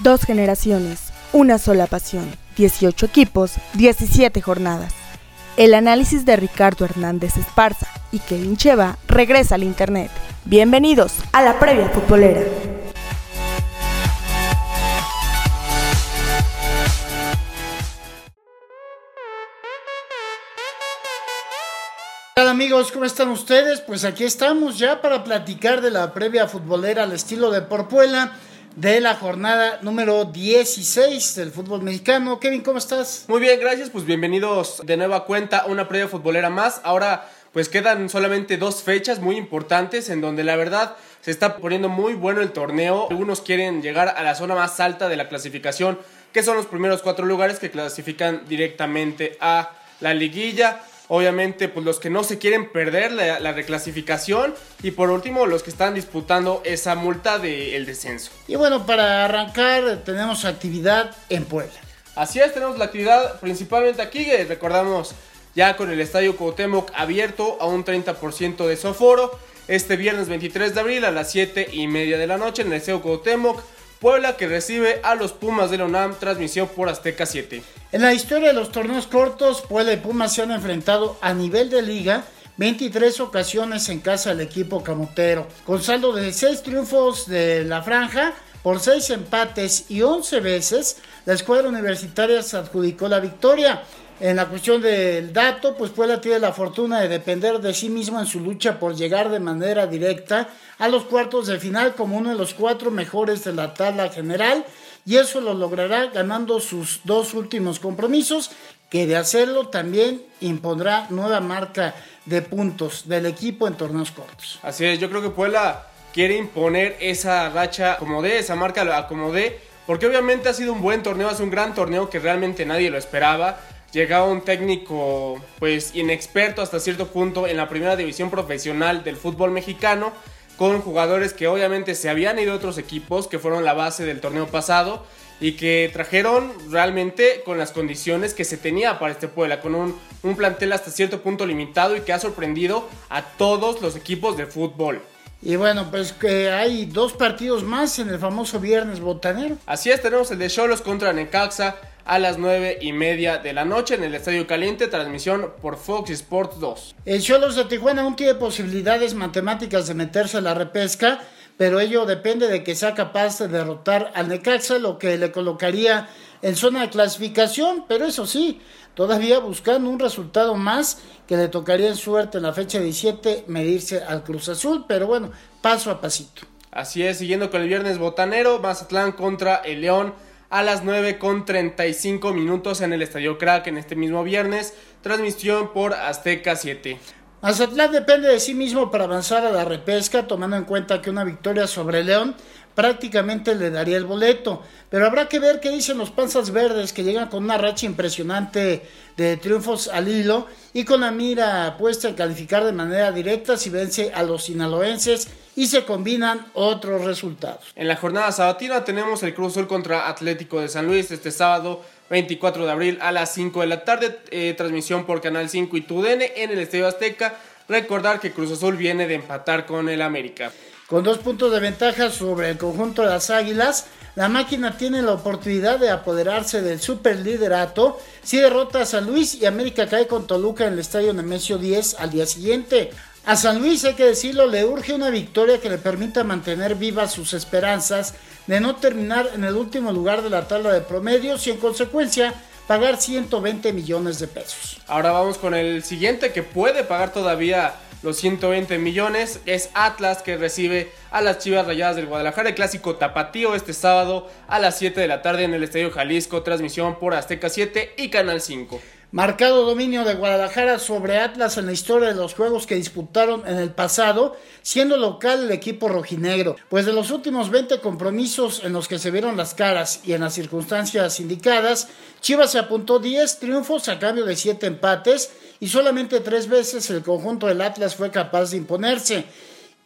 Dos generaciones, una sola pasión, 18 equipos, 17 jornadas. El análisis de Ricardo Hernández Esparza y Kevin Cheva regresa al Internet. Bienvenidos a la previa futbolera. Hola amigos, ¿cómo están ustedes? Pues aquí estamos ya para platicar de la previa futbolera al estilo de Porpuela de la jornada número 16 del fútbol mexicano. Kevin, ¿cómo estás? Muy bien, gracias. Pues bienvenidos de nueva cuenta a una previa futbolera más. Ahora pues quedan solamente dos fechas muy importantes en donde la verdad se está poniendo muy bueno el torneo. Algunos quieren llegar a la zona más alta de la clasificación, que son los primeros cuatro lugares que clasifican directamente a la liguilla. Obviamente, pues los que no se quieren perder la, reclasificación. Y por último, los que están disputando esa multa del descenso. Y bueno, para arrancar, tenemos actividad en Puebla. Así es, tenemos la actividad principalmente aquí. Recordamos ya con el Estadio Cuauhtémoc abierto a un 30% de soforo. Este viernes 23 de abril a las 7 y media de la noche en el Estadio Cuauhtémoc. Puebla que recibe a los Pumas de la UNAM, transmisión por Azteca 7. En la historia de los torneos cortos, Puebla y Pumas se han enfrentado a nivel de liga 23 ocasiones en casa del equipo camotero, con saldo de 6 triunfos de la franja por 6 empates y 11 veces, la escuadra universitaria se adjudicó la victoria. En la cuestión del dato, pues Puebla tiene la fortuna de depender de sí mismo en su lucha por llegar de manera directa a los cuartos de final como uno de los cuatro mejores de la tabla general y eso lo logrará ganando sus dos últimos compromisos que de hacerlo también impondrá nueva marca de puntos del equipo en torneos cortos. Así es, yo creo que Puebla quiere imponer esa racha como de, esa marca como de, porque obviamente ha sido un buen torneo, es un gran torneo que realmente nadie lo esperaba llegaba un técnico pues inexperto hasta cierto punto en la primera división profesional del fútbol mexicano con jugadores que obviamente se habían ido a otros equipos que fueron la base del torneo pasado y que trajeron realmente con las condiciones que se tenía para este Puebla, con un, un plantel hasta cierto punto limitado y que ha sorprendido a todos los equipos de fútbol. Y bueno, pues que hay dos partidos más en el famoso viernes botanero. Así es, tenemos el de Cholos contra Necaxa, a las 9 y media de la noche en el Estadio Caliente, transmisión por Fox Sports 2. El Cholos de Tijuana aún tiene posibilidades matemáticas de meterse a la repesca, pero ello depende de que sea capaz de derrotar al Necaxa, lo que le colocaría en zona de clasificación, pero eso sí, todavía buscando un resultado más que le tocaría en suerte en la fecha 17 medirse al Cruz Azul, pero bueno, paso a pasito. Así es, siguiendo con el viernes botanero, Mazatlán contra el León a las 9 con 35 minutos en el Estadio Crack en este mismo viernes. Transmisión por Azteca 7. Mazatlán depende de sí mismo para avanzar a la repesca, tomando en cuenta que una victoria sobre León prácticamente le daría el boleto. Pero habrá que ver qué dicen los panzas verdes que llegan con una racha impresionante de triunfos al hilo y con la mira puesta en calificar de manera directa si vence a los sinaloenses y se combinan otros resultados. En la jornada sabatina tenemos el Cruz Azul contra Atlético de San Luis este sábado 24 de abril a las 5 de la tarde, eh, transmisión por Canal 5 y TUDN en el Estadio Azteca. Recordar que Cruz Azul viene de empatar con el América. Con dos puntos de ventaja sobre el conjunto de las Águilas, la máquina tiene la oportunidad de apoderarse del superliderato si derrota a San Luis y América cae con Toluca en el estadio Nemesio 10 al día siguiente. A San Luis, hay que decirlo, le urge una victoria que le permita mantener vivas sus esperanzas de no terminar en el último lugar de la tabla de promedios y en consecuencia pagar 120 millones de pesos. Ahora vamos con el siguiente que puede pagar todavía los 120 millones. Es Atlas que recibe a las Chivas Rayadas del Guadalajara. El clásico tapatío este sábado a las 7 de la tarde en el Estadio Jalisco. Transmisión por Azteca 7 y Canal 5. Marcado dominio de Guadalajara sobre Atlas en la historia de los juegos que disputaron en el pasado, siendo local el equipo rojinegro. Pues de los últimos 20 compromisos en los que se vieron las caras y en las circunstancias indicadas, Chivas se apuntó 10 triunfos a cambio de 7 empates y solamente tres veces el conjunto del Atlas fue capaz de imponerse.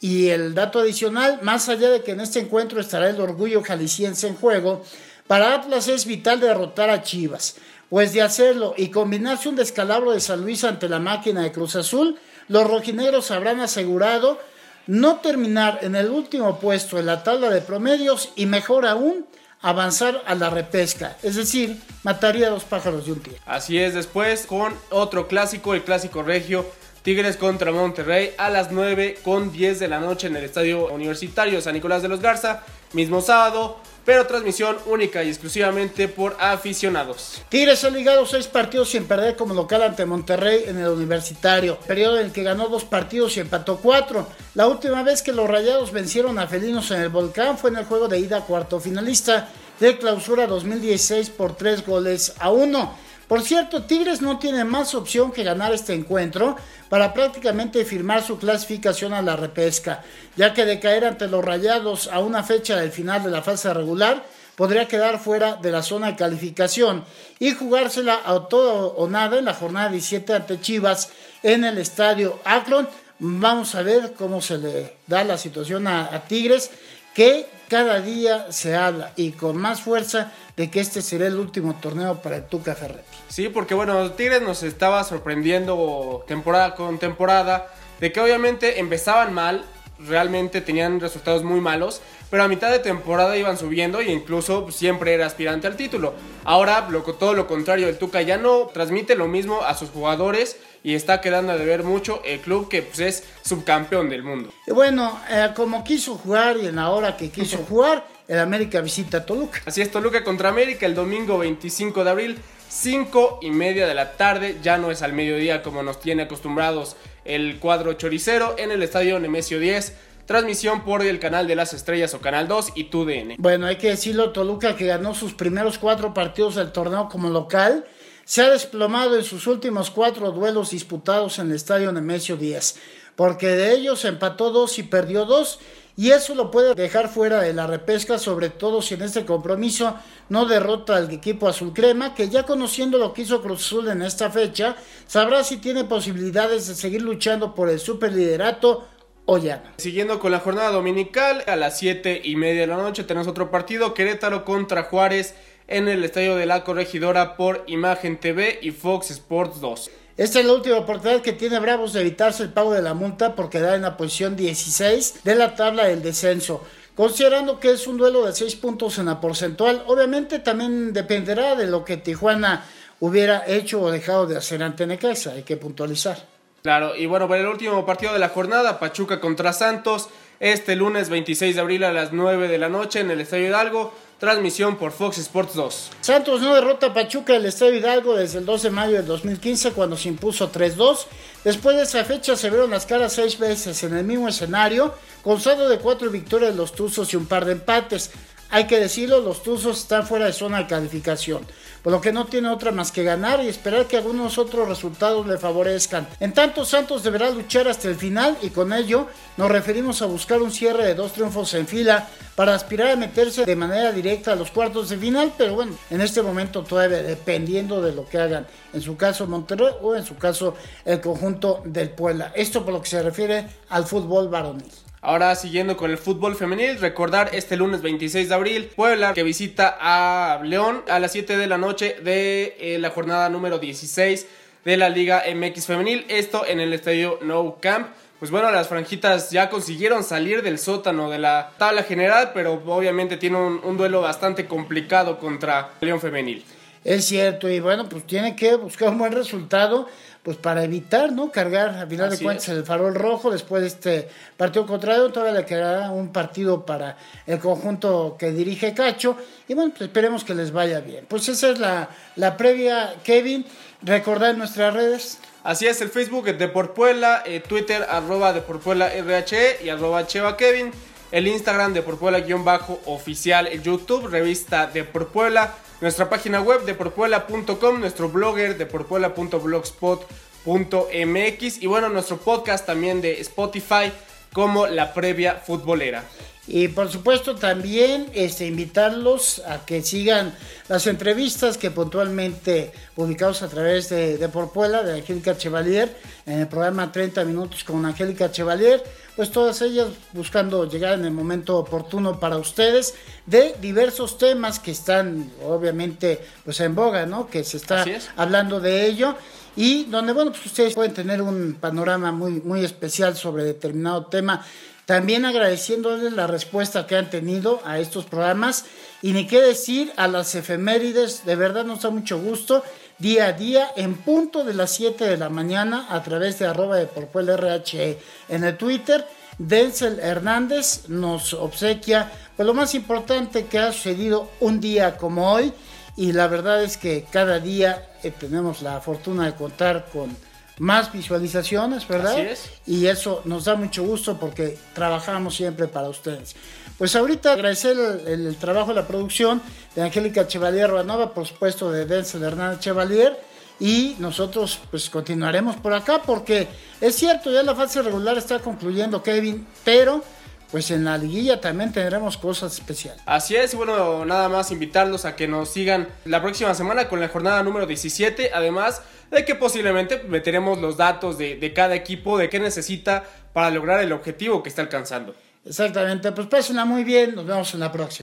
Y el dato adicional, más allá de que en este encuentro estará el orgullo jalisciense en juego, para Atlas es vital derrotar a Chivas. Pues de hacerlo y combinarse un descalabro de San Luis ante la máquina de Cruz Azul, los rojinegros habrán asegurado no terminar en el último puesto en la tabla de promedios y mejor aún avanzar a la repesca, es decir, mataría a dos pájaros de un tiro. Así es, después con otro clásico, el clásico regio, Tigres contra Monterrey a las 9 con 10 de la noche en el Estadio Universitario San Nicolás de los Garza, mismo sábado, pero transmisión única y exclusivamente por aficionados. Tigres ha ligado seis partidos sin perder como local ante Monterrey en el Universitario, periodo en el que ganó dos partidos y empató cuatro. La última vez que los Rayados vencieron a Felinos en el Volcán fue en el juego de ida cuarto finalista de clausura 2016 por tres goles a uno. Por cierto, Tigres no tiene más opción que ganar este encuentro para prácticamente firmar su clasificación a la repesca, ya que de caer ante los Rayados a una fecha del final de la fase regular, podría quedar fuera de la zona de calificación y jugársela a todo o nada en la jornada 17 ante Chivas en el estadio Akron. Vamos a ver cómo se le da la situación a, a Tigres, que cada día se habla y con más fuerza de que este será el último torneo para el Tuca Ferretti. Sí, porque bueno, Tigres nos estaba sorprendiendo temporada con temporada, de que obviamente empezaban mal, realmente tenían resultados muy malos, pero a mitad de temporada iban subiendo e incluso siempre era aspirante al título. Ahora, todo lo contrario, el Tuca ya no transmite lo mismo a sus jugadores y está quedando de ver mucho el club que pues, es subcampeón del mundo. Y bueno, eh, como quiso jugar y en la hora que quiso jugar, el América visita Toluca. Así es, Toluca contra América el domingo 25 de abril, 5 y media de la tarde, ya no es al mediodía como nos tiene acostumbrados el cuadro choricero en el estadio Nemesio 10. Transmisión por el canal de las estrellas o canal 2 y TUDN. Bueno, hay que decirlo, Toluca que ganó sus primeros cuatro partidos del torneo como local, se ha desplomado en sus últimos cuatro duelos disputados en el estadio Nemesio 10, porque de ellos empató dos y perdió dos y eso lo puede dejar fuera de la repesca, sobre todo si en este compromiso no derrota al equipo azul crema, que ya conociendo lo que hizo Cruz Azul en esta fecha, sabrá si tiene posibilidades de seguir luchando por el superliderato o ya no. Siguiendo con la jornada dominical, a las 7 y media de la noche tenemos otro partido, Querétaro contra Juárez en el estadio de la Corregidora por Imagen TV y Fox Sports 2. Esta es la última oportunidad que tiene Bravos de evitarse el pago de la multa por quedar en la posición 16 de la tabla del descenso. Considerando que es un duelo de 6 puntos en la porcentual, obviamente también dependerá de lo que Tijuana hubiera hecho o dejado de hacer ante Necaxa, hay que puntualizar. Claro, y bueno, para el último partido de la jornada, Pachuca contra Santos, este lunes 26 de abril a las 9 de la noche en el Estadio Hidalgo. Transmisión por Fox Sports 2. Santos no derrota a Pachuca el Estadio Hidalgo desde el 12 de mayo del 2015 cuando se impuso 3-2. Después de esa fecha se vieron las caras seis veces en el mismo escenario, con saldo de cuatro victorias de los Tuzos y un par de empates. Hay que decirlo, los Tuzos están fuera de zona de calificación, por lo que no tiene otra más que ganar y esperar que algunos otros resultados le favorezcan. En tanto, Santos deberá luchar hasta el final y con ello nos referimos a buscar un cierre de dos triunfos en fila para aspirar a meterse de manera directa a los cuartos de final, pero bueno, en este momento todavía dependiendo de lo que hagan, en su caso Monterrey o en su caso el conjunto del Puebla. Esto por lo que se refiere al fútbol varonil. Ahora siguiendo con el fútbol femenil, recordar este lunes 26 de abril, Puebla que visita a León a las 7 de la noche de eh, la jornada número 16 de la Liga MX femenil, esto en el estadio No Camp. Pues bueno, las franjitas ya consiguieron salir del sótano de la tabla general, pero obviamente tiene un, un duelo bastante complicado contra León femenil. Es cierto, y bueno, pues tiene que buscar un buen resultado pues para evitar, ¿no? Cargar, a final de cuentas, el farol rojo después de este partido contrario, todavía le quedará un partido para el conjunto que dirige Cacho, y bueno, pues esperemos que les vaya bien. Pues esa es la, la previa, Kevin, recordar nuestras redes. Así es, el Facebook de Porpuela, eh, Twitter arroba de Porpuela RHE y arroba Cheva Kevin, el Instagram de Porpuela-oficial, el YouTube, revista de Porpuela, nuestra página web de porpuela.com, nuestro blogger de porpuela.blogspot.mx y bueno, nuestro podcast también de Spotify como La Previa Futbolera. Y por supuesto también este, invitarlos a que sigan las entrevistas que puntualmente publicamos a través de, de Porpuela, de Angélica Chevalier, en el programa 30 minutos con Angélica Chevalier, pues todas ellas buscando llegar en el momento oportuno para ustedes de diversos temas que están obviamente pues en boga, ¿no? Que se está hablando de ello. Y donde bueno, pues ustedes pueden tener un panorama muy muy especial sobre determinado tema también agradeciéndoles la respuesta que han tenido a estos programas Y ni qué decir a las efemérides, de verdad nos da mucho gusto. Día a día, en punto de las 7 de la mañana, a través de arroba de Porpuel RH en el Twitter. Denzel Hernández nos obsequia pues lo más importante que ha sucedido un día como hoy y la verdad es que cada día eh, tenemos la fortuna de contar con más visualizaciones, ¿verdad? Así es. Y eso nos da mucho gusto porque trabajamos siempre para ustedes. Pues ahorita agradecer el, el trabajo de la producción de Angélica Chevalier Ruanova, por supuesto de Denzel Hernández Chevalier. Y nosotros pues continuaremos por acá porque es cierto, ya la fase regular está concluyendo Kevin, pero pues en la liguilla también tendremos cosas especiales. Así es, y bueno, nada más invitarlos a que nos sigan la próxima semana con la jornada número 17, además de que posiblemente meteremos los datos de, de cada equipo, de qué necesita para lograr el objetivo que está alcanzando. Exactamente, pues pásenla muy bien, nos vemos en la próxima.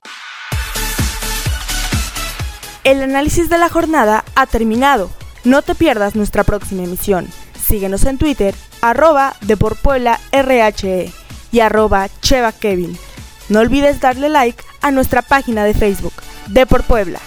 El análisis de la jornada ha terminado. No te pierdas nuestra próxima emisión. Síguenos en Twitter, arroba RHE y arroba Cheva Kevin. No olvides darle like a nuestra página de Facebook, de por Puebla.